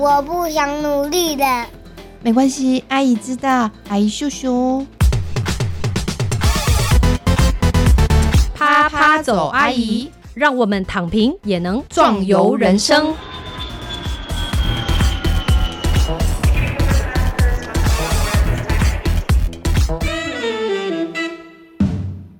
我不想努力的。没关系，阿姨知道，阿姨秀秀。啪啪走，阿姨，让我们躺平也能壮游人生。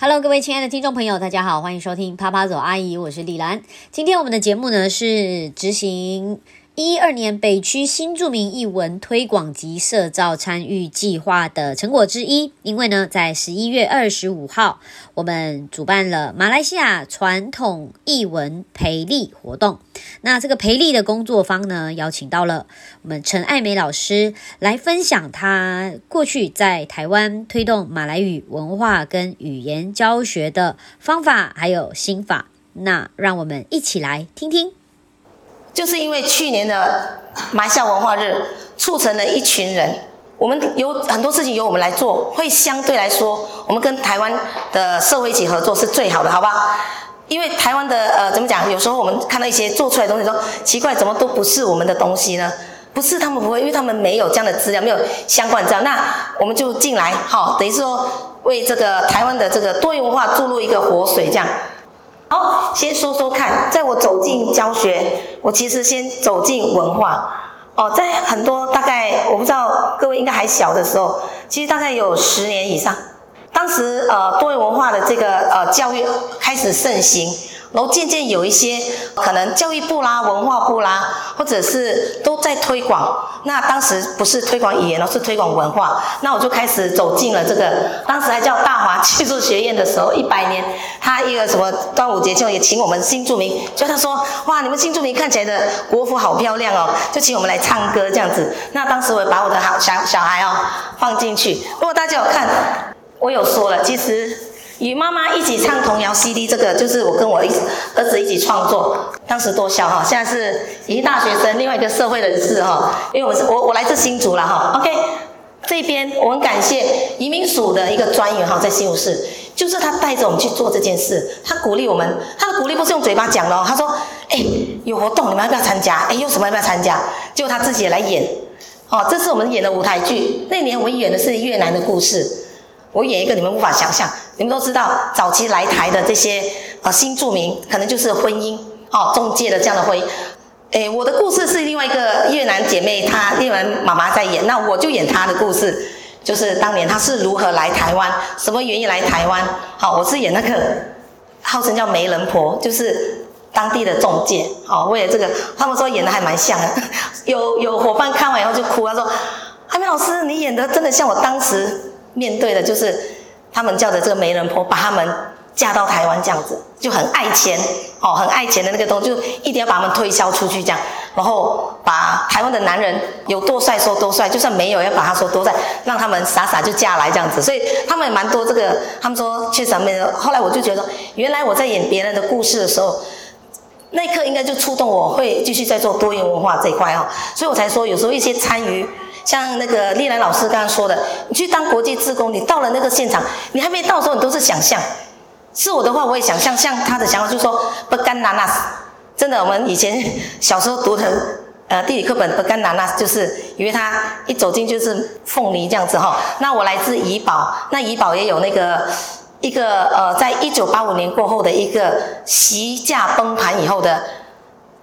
Hello，各位亲爱的听众朋友，大家好，欢迎收听啪啪走阿姨，我是丽兰。今天我们的节目呢是执行。一二年北区新著名译文推广及社造参与计划的成果之一，因为呢，在十一月二十五号，我们主办了马来西亚传统译文培力活动。那这个培力的工作方呢，邀请到了我们陈爱美老师来分享他过去在台湾推动马来语文化跟语言教学的方法还有心法。那让我们一起来听听。就是因为去年的马夏文化日，促成了一群人，我们有很多事情由我们来做，会相对来说，我们跟台湾的社会一起合作是最好的，好吧？因为台湾的呃，怎么讲？有时候我们看到一些做出来的东西，说奇怪，怎么都不是我们的东西呢？不是他们不会，因为他们没有这样的资料，没有相关资料，那我们就进来，好，等于是说为这个台湾的这个多元文化注入一个活水，这样。好，先说说看，在我走进教学，我其实先走进文化。哦，在很多大概我不知道各位应该还小的时候，其实大概有十年以上，当时呃多元文化的这个呃教育开始盛行。然后渐渐有一些可能教育部啦、文化部啦，或者是都在推广。那当时不是推广语言，而是推广文化。那我就开始走进了这个，当时还叫大华技术学院的时候，一百年，他一个什么端午节就也请我们新住民，就他说，哇，你们新住民看起来的国服好漂亮哦，就请我们来唱歌这样子。那当时我也把我的好小小孩哦放进去。如果大家有看，我有说了，其实。与妈妈一起唱童谣 CD，这个就是我跟我儿子一起创作，当时多笑哈！现在是一大学生，另外一个社会人士哈。因为我是我我来自新竹了哈。OK，这边我们感谢移民署的一个专员哈，在新竹市，就是他带着我们去做这件事，他鼓励我们，他的鼓励不是用嘴巴讲的，他说：哎，有活动你们要不要参加？哎，有什么要不要参加？结果他自己也来演，哦，这是我们演的舞台剧。那年我们演的是越南的故事。我演一个你们无法想象，你们都知道，早期来台的这些呃新住民，可能就是婚姻哦中介的这样的婚姻。诶，我的故事是另外一个越南姐妹，她越南妈妈在演，那我就演她的故事，就是当年她是如何来台湾，什么原因来台湾？好，我是演那个号称叫媒人婆，就是当地的中介。好，为了这个，他们说演的还蛮像的，有有伙伴看完以后就哭，他说：“阿明老师，你演的真的像我当时。”面对的就是他们叫的这个媒人婆，把他们嫁到台湾这样子，就很爱钱哦，很爱钱的那个东西，就一定要把他们推销出去这样，然后把台湾的男人有多帅说多帅，就算没有要把他说多帅，让他们傻傻就嫁来这样子，所以他们也蛮多这个，他们说确实没有。后来我就觉得，原来我在演别人的故事的时候，那一刻应该就触动我会继续在做多元文化这一块哦，所以我才说有时候一些参与。像那个丽兰老师刚刚说的，你去当国际志工，你到了那个现场，你还没到时候，你都是想象。是我的话，我也想象，像他的想法，就说不干拿那，真的，我们以前小时候读的呃地理课本不干拿那，就是因为他一走进就是凤梨这样子哈。那我来自怡保，那怡保也有那个一个呃，在一九八五年过后的一个席价崩盘以后的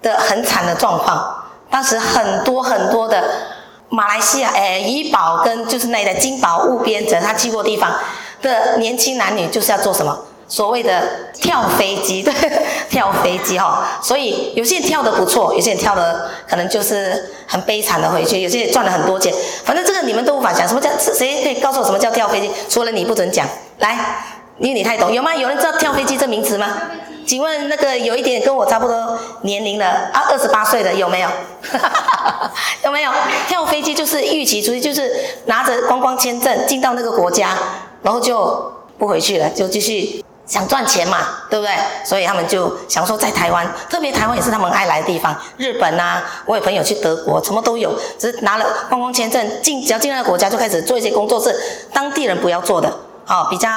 的很惨的状况，当时很多很多的。马来西亚，诶，怡保跟就是那的金宝务边，只要他去过地方的年轻男女，就是要做什么？所谓的跳飞机，对，跳飞机哈。所以有些人跳的不错，有些人跳的可能就是很悲惨的回去，有些人赚了很多钱。反正这个你们都无法讲，什么叫？谁可以告诉我什么叫跳飞机？除了你不准讲，来，因为你太懂，有吗？有人知道跳飞机这名词吗？请问那个有一点跟我差不多年龄的啊，二十八岁的有没有？有没有跳飞机就是预期出去，就是拿着观光签证进到那个国家，然后就不回去了，就继续想赚钱嘛，对不对？所以他们就想说在台湾，特别台湾也是他们爱来的地方。日本啊，我有朋友去德国，什么都有，只是拿了观光签证进，只要进那个国家就开始做一些工作是当地人不要做的。哦，比较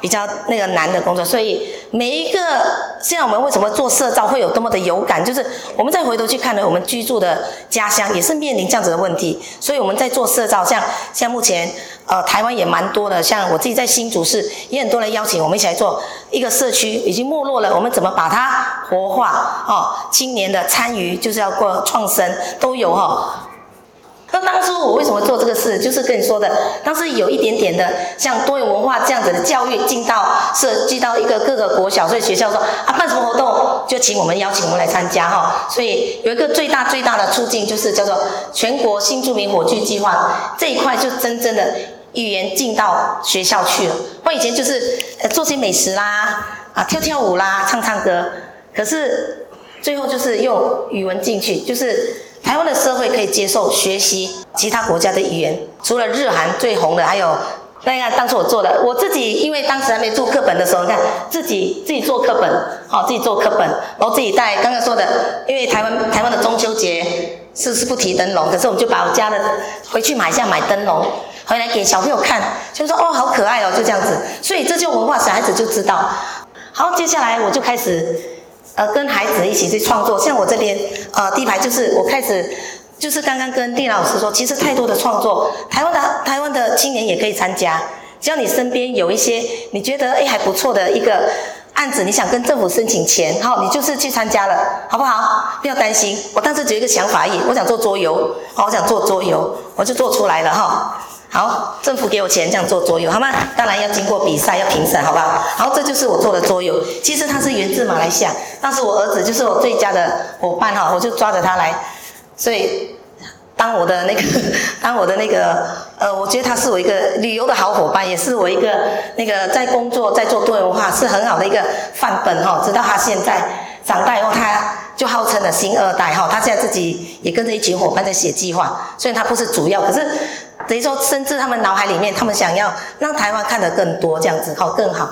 比较那个难的工作，所以每一个现在我们为什么做社造会有多么的有感，就是我们再回头去看呢，我们居住的家乡也是面临这样子的问题，所以我们在做社造，像像目前呃台湾也蛮多的，像我自己在新竹市也很多人邀请我们一起来做一个社区已经没落了，我们怎么把它活化？哦，青年的参与就是要过创生都有哈、哦。那当初我为什么做这个事，就是跟你说的，当时有一点点的像多元文化这样子的教育进到涉及到一个各个国小，所以学校说啊办什么活动就请我们邀请我们来参加哈，所以有一个最大最大的促进就是叫做全国新住民火炬计划这一块就真正的语言进到学校去了，我以前就是呃做些美食啦啊跳跳舞啦唱唱歌，可是最后就是用语文进去，就是。台湾的社会可以接受学习其他国家的语言，除了日韩最红的，还有那个当初我做的，我自己因为当时还没做课本的时候，你看自己自己做课本，好、自己做课本，然后自己带刚刚说的，因为台湾台湾的中秋节是是不提灯笼，可是我们就把我家的回去买一下买灯笼，回来给小朋友看，就说哦好可爱哦，就这样子，所以这就文化，小孩子就知道。好，接下来我就开始。呃，跟孩子一起去创作，像我这边，呃，第一排就是我开始，就是刚刚跟丁老师说，其实太多的创作，台湾的台湾的青年也可以参加，只要你身边有一些你觉得哎还不错的一个案子，你想跟政府申请钱，好，你就是去参加了，好不好？不要担心，我当时只有一个想法而已，我想做桌游，好，我想做桌游，我就做出来了哈。好，政府给我钱这样做桌游，好吗？当然要经过比赛，要评审，好不好？好，这就是我做的桌游。其实它是源自马来西亚，当时我儿子就是我最佳的伙伴哈，我就抓着他来，所以当我的那个，当我的那个，呃，我觉得他是我一个旅游的好伙伴，也是我一个那个在工作在做多元化是很好的一个范本哈。直到他现在长大以后，他就号称了新二代哈，他现在自己也跟着一群伙伴在写计划，虽然他不是主要，可是。等于说，甚至他们脑海里面，他们想要让台湾看得更多，这样子好更好。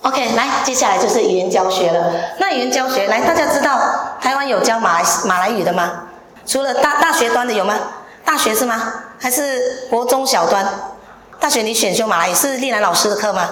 OK，来，接下来就是语言教学了。那语言教学，来，大家知道台湾有教马来马来语的吗？除了大大学端的有吗？大学是吗？还是国中小端？大学你选修马来语是丽兰老师的课吗？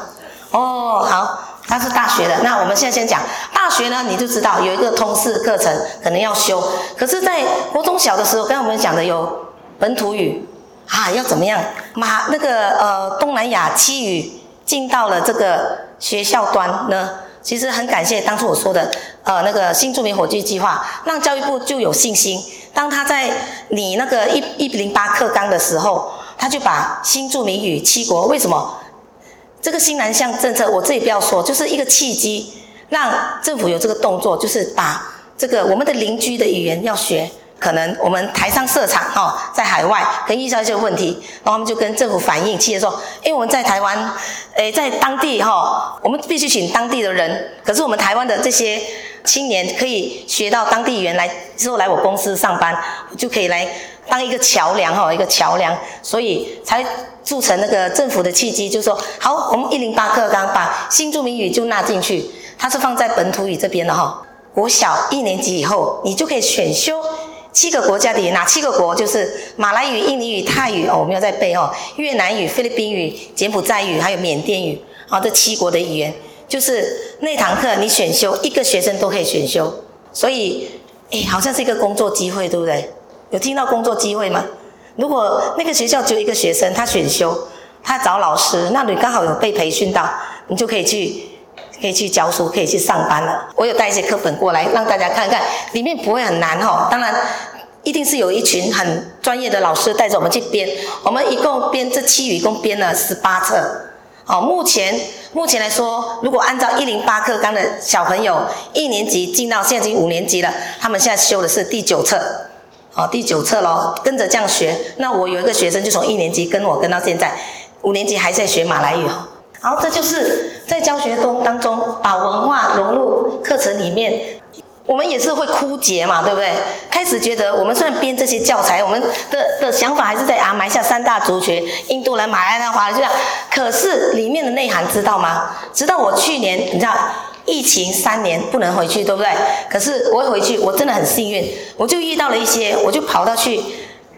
哦，好，他是大学的。那我们现在先讲大学呢，你就知道有一个通识课程可能要修。可是，在国中小的时候，刚刚我们讲的有本土语。啊，要怎么样？马那个呃，东南亚七语进到了这个学校端呢？其实很感谢当初我说的，呃，那个新著名火炬计划，让教育部就有信心。当他在拟那个一一零八课纲的时候，他就把新著名语七国为什么这个新南向政策，我自己不要说，就是一个契机，让政府有这个动作，就是把这个我们的邻居的语言要学。可能我们台商设厂、哦，在海外可以遇到一些问题，然后他们就跟政府反映，企业说，因为我们在台湾，诶，在当地哈、哦，我们必须请当地的人，可是我们台湾的这些青年可以学到当地语言来之后来我公司上班，就可以来当一个桥梁哈、哦，一个桥梁，所以才促成那个政府的契机，就说好，我们一零八课纲把新住民语就纳进去，它是放在本土语这边的哈、哦，国小一年级以后，你就可以选修。七个国家的，哪七个国？就是马来语、印尼语、泰语哦，我们要在背哦。越南语、菲律宾语、柬埔寨语，还有缅甸语，啊、哦，这七国的语言，就是那堂课你选修，一个学生都可以选修。所以，哎，好像是一个工作机会，对不对？有听到工作机会吗？如果那个学校只有一个学生，他选修，他找老师，那你刚好有被培训到，你就可以去。可以去教书，可以去上班了。我有带一些课本过来，让大家看看，里面不会很难哦。当然，一定是有一群很专业的老师带着我们去编。我们一共编这七语，一共编了十八册。哦，目前目前来说，如果按照一零八课纲的小朋友，一年级进到现在已经五年级了，他们现在修的是第九册。哦，第九册咯，跟着这样学。那我有一个学生就从一年级跟我跟到现在，五年级还在学马来语哦。好，这就是在教学中当中把文化融入课程里面，我们也是会枯竭嘛，对不对？开始觉得我们虽然编这些教材，我们的的想法还是在啊埋下三大族群，印度人、马来人、华人这样，可是里面的内涵知道吗？直到我去年，你知道疫情三年不能回去，对不对？可是我回去，我真的很幸运，我就遇到了一些，我就跑到去。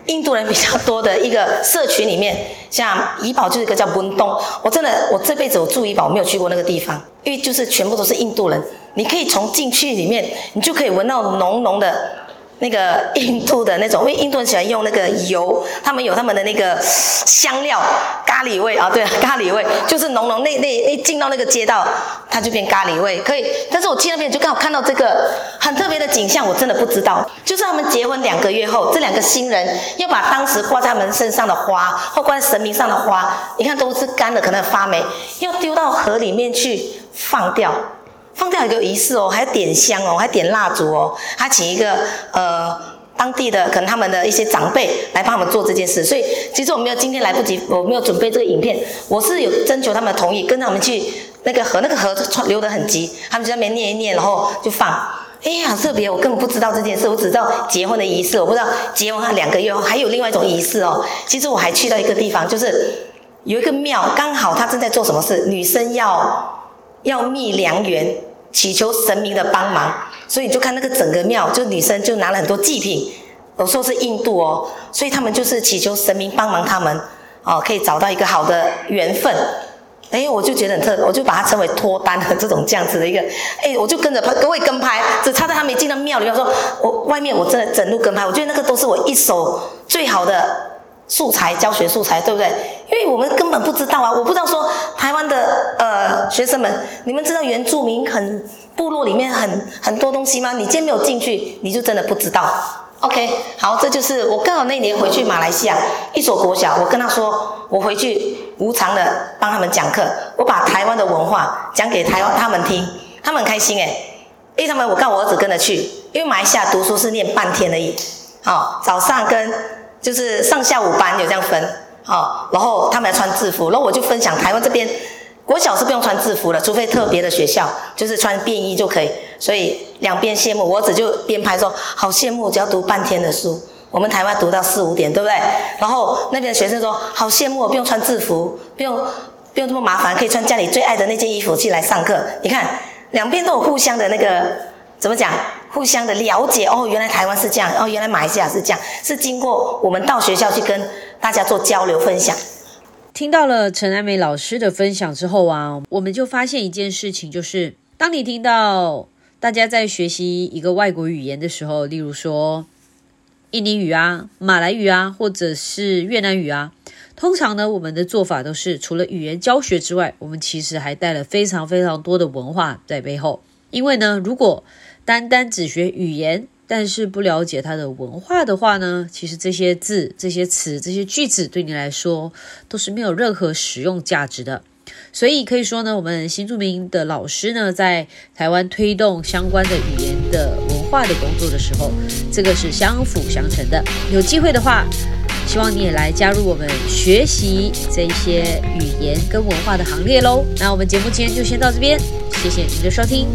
印度人比较多的一个社群里面，像怡宝就是一个叫文东，我真的我这辈子我住怡宝我没有去过那个地方，因为就是全部都是印度人，你可以从进去里面，你就可以闻到浓浓的。那个印度的那种，因为印度人喜欢用那个油，他们有他们的那个香料咖喱味啊，对，咖喱味就是浓浓那那一进到那个街道，它就变咖喱味，可以。但是我去那边就刚好看到这个很特别的景象，我真的不知道，就是他们结婚两个月后，这两个新人要把当时挂在他们身上的花或挂在神明上的花，你看都是干的，可能发霉，要丢到河里面去放掉。放掉一个仪式哦，还点香哦，还点蜡烛哦，他请一个呃当地的可能他们的一些长辈来帮他们做这件事，所以其实我没有今天来不及，我没有准备这个影片，我是有征求他们的同意，跟他们去那个河，那个河流得很急，他们就在那边念一念，然后就放，哎呀特别，我根本不知道这件事，我只知道结婚的仪式，我不知道结婚两个月后还有另外一种仪式哦，其实我还去到一个地方，就是有一个庙，刚好他正在做什么事，女生要。要觅良缘，祈求神明的帮忙，所以你就看那个整个庙，就女生就拿了很多祭品。我说是印度哦，所以他们就是祈求神明帮忙他们，哦，可以找到一个好的缘分。哎，我就觉得很特，我就把它称为脱单的这种这样子的一个。哎，我就跟着各位跟拍，只差在他没进到庙里。我说我外面我真的整路跟拍，我觉得那个都是我一手最好的。素材教学素材对不对？因为我们根本不知道啊，我不知道说台湾的呃学生们，你们知道原住民很部落里面很很多东西吗？你今天没有进去，你就真的不知道。OK，好，这就是我刚好那年回去马来西亚一所国小，我跟他说，我回去无偿的帮他们讲课，我把台湾的文化讲给台湾他们听，他们很开心哎，因为他们我告我儿子跟着去，因为马来西亚读书是念半天而已，好，早上跟。就是上下午班有这样分，好，然后他们要穿制服，然后我就分享台湾这边国小是不用穿制服的，除非特别的学校，就是穿便衣就可以。所以两边羡慕，我儿子就边拍说好羡慕，只要读半天的书，我们台湾读到四五点，对不对？然后那边的学生说好羡慕，不用穿制服，不用不用这么麻烦，可以穿家里最爱的那件衣服去来上课。你看两边都有互相的那个怎么讲？互相的了解哦，原来台湾是这样，哦，原来马来西亚是这样，是经过我们到学校去跟大家做交流分享。听到了陈安美老师的分享之后啊，我们就发现一件事情，就是当你听到大家在学习一个外国语言的时候，例如说印尼语啊、马来语啊，或者是越南语啊，通常呢，我们的做法都是除了语言教学之外，我们其实还带了非常非常多的文化在背后，因为呢，如果单单只学语言，但是不了解它的文化的话呢？其实这些字、这些词、这些句子对你来说都是没有任何实用价值的。所以可以说呢，我们新著名的老师呢，在台湾推动相关的语言的文化的工作的时候，这个是相辅相成的。有机会的话，希望你也来加入我们学习这些语言跟文化的行列喽。那我们节目今天就先到这边，谢谢您的收听。